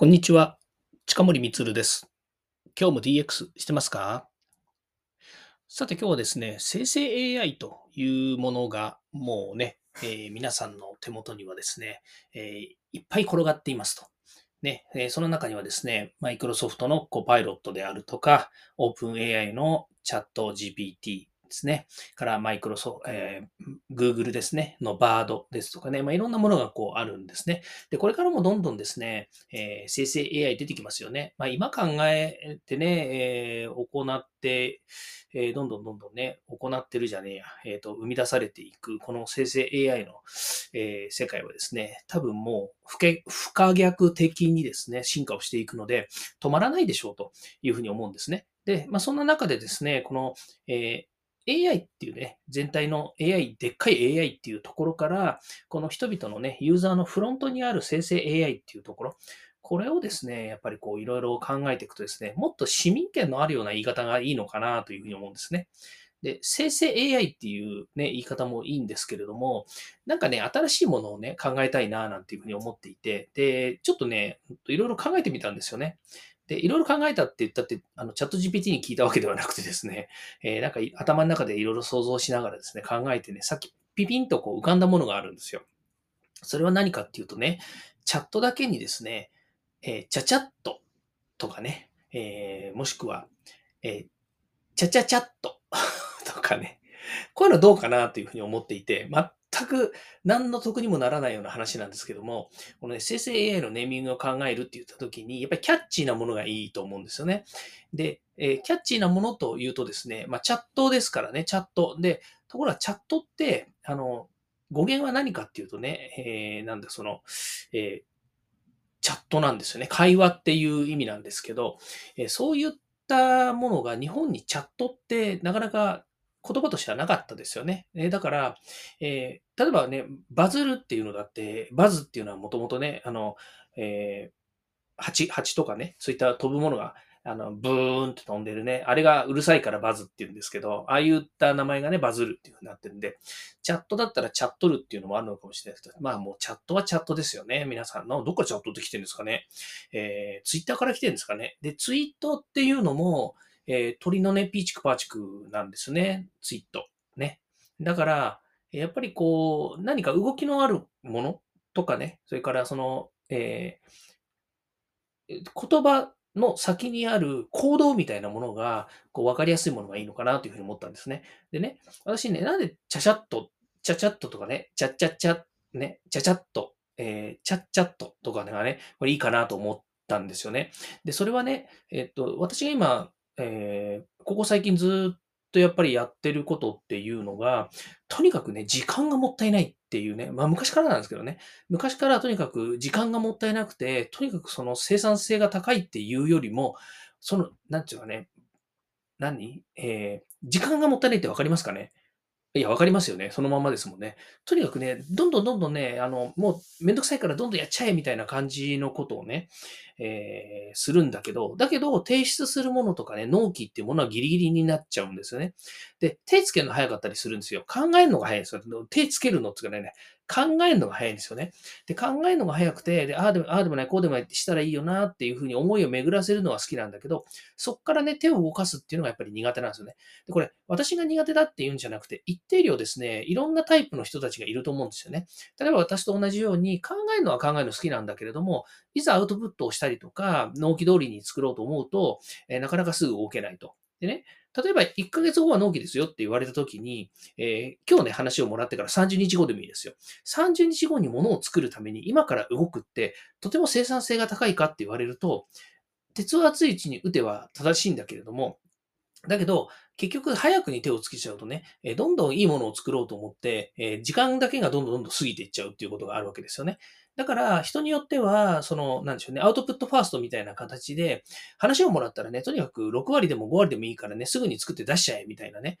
こんにちは。近森光です。今日も DX してますか？さて今日はですね、生成 AI というものがもうね、えー、皆さんの手元にはですね、えー、いっぱい転がっていますと。ね、えー、その中にはですね、マイクロソフトのコパイロットであるとか、オープン AI のチャット GPT、ですね。からマイクロソ、えー、Google ですね、のバードですとかね、まあ、いろんなものがこうあるんですね。で、これからもどんどんですね、えー、生成 AI 出てきますよね。まあ、今考えてね、えー、行って、え、どんどんどんどんね、行ってるじゃねえや、えっ、と、生み出されていく、この生成 AI の、え、世界はですね、多分もう不可、不可逆的にですね、進化をしていくので、止まらないでしょうというふうに思うんですね。で、まあ、そんな中でですね、この、え AI っていうね、全体の AI、でっかい AI っていうところから、この人々のね、ユーザーのフロントにある生成 AI っていうところ、これをですね、やっぱりこういろいろ考えていくとですね、もっと市民権のあるような言い方がいいのかなというふうに思うんですね。で、生成 AI っていうね、言い方もいいんですけれども、なんかね、新しいものをね、考えたいななんていうふうに思っていて、で、ちょっとね、いろいろ考えてみたんですよね。で、いろいろ考えたって言ったって、あの、チャット GPT に聞いたわけではなくてですね、えー、なんか頭の中でいろいろ想像しながらですね、考えてね、さっきピピンとこう浮かんだものがあるんですよ。それは何かっていうとね、チャットだけにですね、えー、チャチャットとかね、えー、もしくは、えー、チャチャチャット とかね、こういうのどうかなというふうに思っていて、全く何の得にもならないような話なんですけども、このね、生成 AI のネーミングを考えるって言った時に、やっぱりキャッチーなものがいいと思うんですよね。で、えー、キャッチーなものというとですね、まあ、チャットですからね、チャット。で、ところがチャットって、あの、語源は何かっていうとね、えー、なんだ、その、えー、チャットなんですよね。会話っていう意味なんですけど、えー、そういったものが日本にチャットってなかなか言葉としてはなかったですよね。えだから、えー、例えばね、バズるっていうのだって、バズっていうのはもともとね、あの、えー、蜂、蜂とかね、そういった飛ぶものが、あの、ブーンって飛んでるね。あれがうるさいからバズって言うんですけど、ああいった名前がね、バズるっていう風になってるんで、チャットだったらチャットルっていうのもあるのかもしれないですけど、まあもうチャットはチャットですよね。皆さんの、どっかチャットって来てるんですかね。えー、ツイッターから来てるんですかね。で、ツイートっていうのも、えー、鳥のね、ピーチクパーチクなんですね。ツイート。ね。だから、やっぱりこう、何か動きのあるものとかね、それからその、えー、言葉の先にある行動みたいなものが、こう、わかりやすいものがいいのかなというふうに思ったんですね。でね、私ね、なんで、チャチャッと、チャチャッととかね、チャッチャッチャ、ね、チャチャッと、えー、チャッチャッととかね、これいいかなと思ったんですよね。で、それはね、えっと、私が今、えー、ここ最近ずっとやっぱりやってることっていうのが、とにかくね、時間がもったいないっていうね、まあ昔からなんですけどね、昔からとにかく時間がもったいなくて、とにかくその生産性が高いっていうよりも、その、なんていうかね、何？えー、時間がもったいないってわかりますかね？いや、わかりますよね。そのままですもんね。とにかくね、どんどんどんどんね、あの、もうめんどくさいからどんどんやっちゃえみたいな感じのことをね、えー、するんだけど、だけど提出するものとかね、納期っていうものはギリギリになっちゃうんですよね。で、手つけるの早かったりするんですよ。考えるのが早いんですよ。手つけるのっていうかね、考えるのが早いんですよね。で、考えるのが早くて、で、ああでも、ああでもない、こうでもないってしたらいいよなっていうふうに思いを巡らせるのは好きなんだけど、そっからね、手を動かすっていうのがやっぱり苦手なんですよね。で、これ、私が苦手だっていうんじゃなくて、一定量ですね、いろんなタイプの人たちがいると思うんですよね。例えば私と同じように考えるのは考えるの好きなんだけれども、いざアウトプットをしたりとか、納期通りに作ろうと思うと、えー、なかなかすぐ動けないと。でね、例えば1ヶ月後は納期ですよって言われたときに、えー、今日ね、話をもらってから30日後でもいいですよ。30日後に物を作るために今から動くって、とても生産性が高いかって言われると、鉄を熱いうちに打ては正しいんだけれども、だけど、結局早くに手をつけちゃうとね、どんどんいいものを作ろうと思って、時間だけがどんどんどんどん過ぎていっちゃうっていうことがあるわけですよね。だから、人によっては、その、なんでしょうね、アウトプットファーストみたいな形で、話をもらったらね、とにかく6割でも5割でもいいからね、すぐに作って出しちゃえ、みたいなね、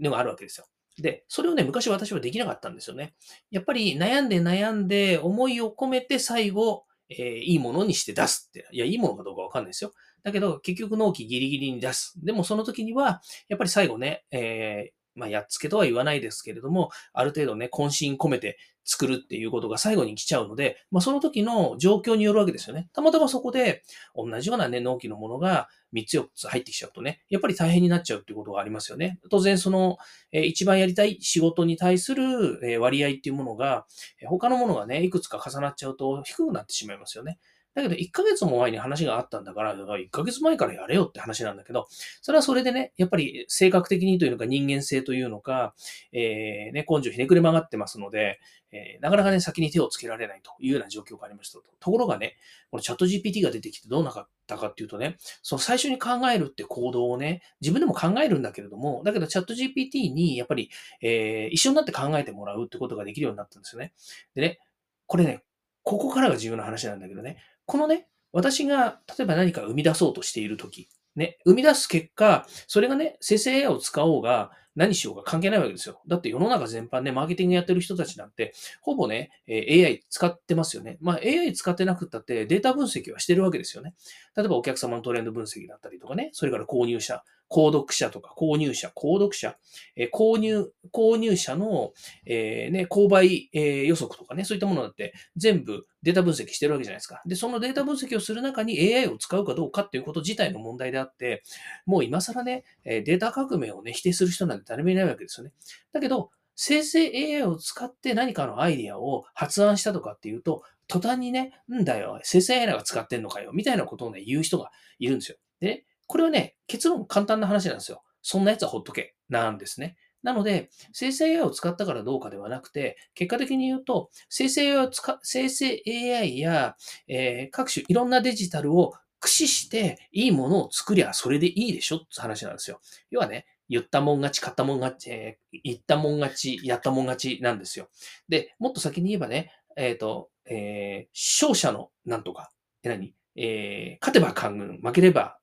のがあるわけですよ。で、それをね、昔私はできなかったんですよね。やっぱり悩んで悩んで、思いを込めて最後、えー、いいものにして出すって。いや、いいものかどうかわかんないですよ。だけど、結局納期ギリギリに出す。でもその時には、やっぱり最後ね、えーまあ、やっつけとは言わないですけれども、ある程度ね、渾身込めて作るっていうことが最後に来ちゃうので、まあ、その時の状況によるわけですよね。たまたまそこで、同じようなね、納期のものが3つ4つ入ってきちゃうとね、やっぱり大変になっちゃうっていうことがありますよね。当然、その、えー、一番やりたい仕事に対する、え割合っていうものが、他のものがね、いくつか重なっちゃうと低くなってしまいますよね。だけど、1ヶ月も前に話があったんだから、だから1ヶ月前からやれよって話なんだけど、それはそれでね、やっぱり性格的にというのか人間性というのか、えー、ね、根性ひねくれ曲がってますので、えー、なかなかね、先に手をつけられないというような状況がありましたと。ところがね、このチャット GPT が出てきてどうなかったかっていうとね、その最初に考えるって行動をね、自分でも考えるんだけれども、だけどチャット GPT にやっぱり、えー、一緒になって考えてもらうってことができるようになったんですよね。でね、これね、ここからが重要な話なんだけどね、このね、私が例えば何か生み出そうとしているとき、ね、生み出す結果、それがね、生成 AI を使おうが、何しようが関係ないわけですよ。だって世の中全般ね、マーケティングやってる人たちなんて、ほぼね、AI 使ってますよね。まあ AI 使ってなくったってデータ分析はしてるわけですよね。例えばお客様のトレンド分析だったりとかね、それから購入者、購読者とか購入者、購読者、えー、購入、購入者の、えー、ね、購買、えー、予測とかね、そういったものだって全部データ分析してるわけじゃないですか。で、そのデータ分析をする中に AI を使うかどうかっていうこと自体の問題であって、もう今更ね、データ革命をね、否定する人なんて誰もいないわけですよね。だけど、生成 AI を使って何かのアイディアを発案したとかっていうと、途端にね、んだよ、生成 AI が使ってんのかよ、みたいなことをね、言う人がいるんですよ。でね、これはね、結論簡単な話なんですよ。そんなやつはほっとけ。なんですね。なので、生成 AI を使ったからどうかではなくて、結果的に言うと、生成 AI を使、生成 AI や、えー、各種いろんなデジタルを駆使していいものを作りゃそれでいいでしょって話なんですよ。要はね、言ったもん勝ち、買ったもん勝ち、えー、言ったもん勝ち、やったもん勝ちなんですよ。で、もっと先に言えばね、えっ、ー、と、えー、勝者のなんとか、え、何？えー、勝てば官軍、負ければ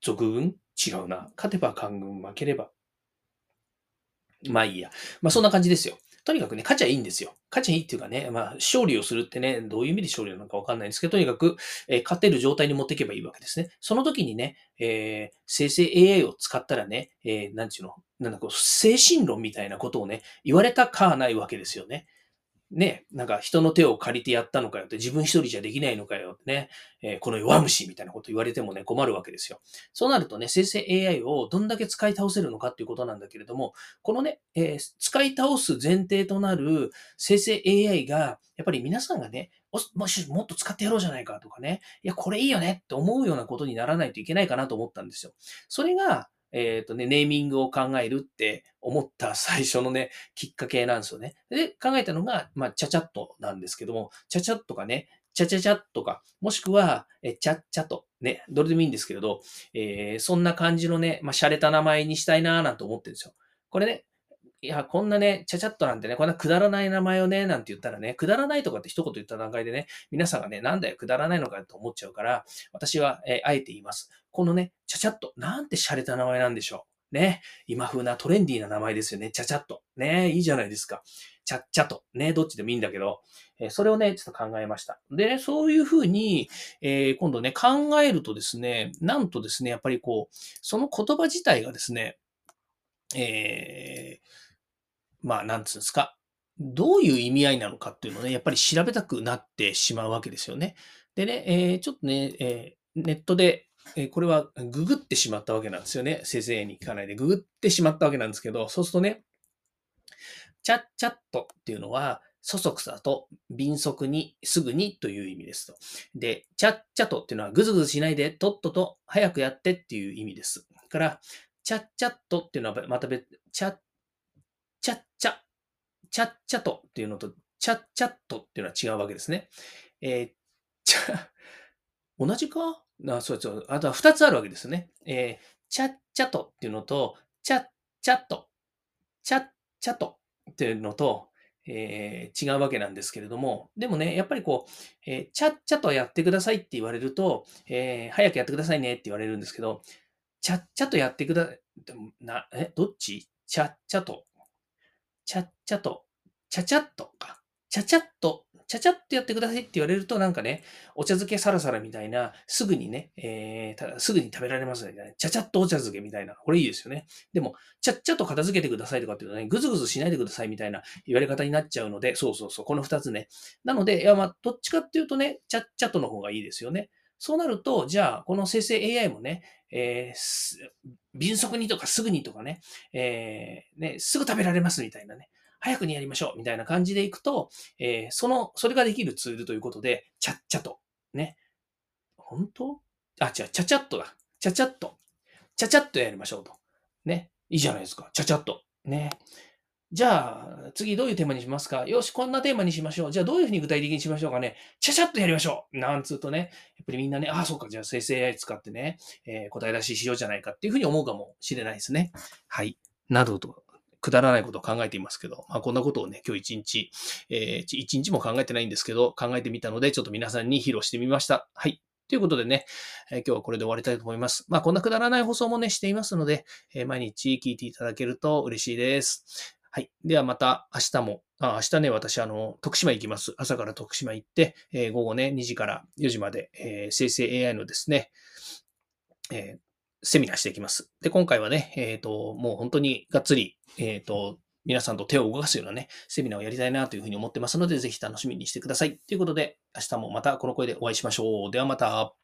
俗軍？違うな。勝てば官軍、負ければ。まあいいや。まあそんな感じですよ。とにかくね、勝ちゃいいんですよ。勝ちゃいいっていうかね、まあ勝利をするってね、どういう意味で勝利なのかわかんないんですけど、とにかく、えー、勝てる状態に持っていけばいいわけですね。その時にね、えー、生成 AI を使ったらね、えー、なんちゅうの、なんだこう、精神論みたいなことをね、言われたかないわけですよね。ね、なんか人の手を借りてやったのかよって、自分一人じゃできないのかよってね、えー、この弱虫みたいなこと言われてもね、困るわけですよ。そうなるとね、生成 AI をどんだけ使い倒せるのかっていうことなんだけれども、このね、えー、使い倒す前提となる生成 AI が、やっぱり皆さんがね、もしもっと使ってやろうじゃないかとかね、いや、これいいよねって思うようなことにならないといけないかなと思ったんですよ。それが、えっ、ー、とね、ネーミングを考えるって思った 最初のね、きっかけなんですよね。で、考えたのが、まあ、ちゃちゃっとなんですけども、ちゃちゃっとかね、ちゃちゃちゃっとか、もしくは、え、ちゃっちゃと、ね、どれでもいいんですけれど、えー、そんな感じのね、まあ、洒落た名前にしたいなぁなんて思ってるんですよ。これね、いや、こんなね、ちゃちゃっとなんてね、こんなくだらない名前をね、なんて言ったらね、くだらないとかって一言言った段階でね、皆さんがね、なんだよ、くだらないのかと思っちゃうから、私は、えー、あえて言います。このね、ちゃちゃっと、なんて洒落た名前なんでしょう。ね。今風なトレンディーな名前ですよね。ちゃちゃっと。ね。いいじゃないですか。ちゃっちゃと。ね。どっちでもいいんだけど、えー、それをね、ちょっと考えました。で、ね、そういうふうに、えー、今度ね、考えるとですね、なんとですね、やっぱりこう、その言葉自体がですね、えー、まあ、なんつうんですか。どういう意味合いなのかっていうのをね、やっぱり調べたくなってしまうわけですよね。でね、えー、ちょっとね、えー、ネットでえこれはググってしまったわけなんですよね。先生に聞かないでググってしまったわけなんですけど、そうするとね、チャッチャットっていうのは、そそくさと敏速にすぐにという意味ですと。で、チャッチャとっていうのはぐずぐずしないでとっとと早くやってっていう意味です。から、チャッチャットっていうのはまた別、チャッ、チャッチャ、チャッチャとっていうのと、チャッチャットっていうのは違うわけですね。えー、チャ、同じか？あそうそう。あとは二つあるわけですね。えー、チャッチャとっていうのと、チャッチャット、チャッチャとっていうのと、えー、違うわけなんですけれども、でもね、やっぱりこう、えー、チャッチャとやってくださいって言われると、えー、早くやってくださいねって言われるんですけど、チャッチャとやってくだ、な、え、どっち？チャッチャと、チャッチャと、チャチャッとか、チャチャッと、ちゃちゃっとやってくださいって言われると、なんかね、お茶漬けサラサラみたいな、すぐにね、えー、すぐに食べられますみたいな、ちゃちゃっとお茶漬けみたいな、これいいですよね。でも、ちゃっちゃと片付けてくださいとかっていうとね、ぐずぐずしないでくださいみたいな言われ方になっちゃうので、そうそうそう、この二つね。なので、いや、まあ、どっちかっていうとね、ちゃっちゃとの方がいいですよね。そうなると、じゃあ、この生成 AI もね、えー、迅速にとかすぐにとかね、えー、ね、すぐ食べられますみたいなね、早くにやりましょうみたいな感じでいくと、えー、その、それができるツールということで、ちゃっちゃと、ね。本当？あ、違う、ちゃちゃっとだ。ちゃちゃっと。ちゃちゃっとやりましょうと。ね。いいじゃないですか。ちゃちゃっと。ね。じゃあ、次どういうテーマにしますか？よし、こんなテーマにしましょう。じゃあどういうふうに具体的にしましょうかね？ちゃちゃっとやりましょう。なんつうとね、やっぱりみんなね、ああ、そうか、じゃあ生成 AI 使ってね、えー、答え出ししようじゃないかっていうふうに思うかもしれないですね。はい。などと、くだらないことを考えていますけど、まあこんなことをね、今日一日、えー、一日も考えてないんですけど、考えてみたので、ちょっと皆さんに披露してみました。はい。ということでね、えー、今日はこれで終わりたいと思います。まあ、こんなくだらない放送もね、していますので、えー、毎日聞いていただけると嬉しいです。はい。ではまた明日も、あ明日ね、私、あの、徳島行きます。朝から徳島行って、えー、午後ね、2時から4時まで、えー、生成 AI のですね、えー、セミナーしていきます。で、今回はね、えっ、と、もう本当にがっつり、えっ、と、皆さんと手を動かすようなね、セミナーをやりたいなというふうに思ってますので、ぜひ楽しみにしてください。ということで、明日もまたこの声でお会いしましょう。ではまた。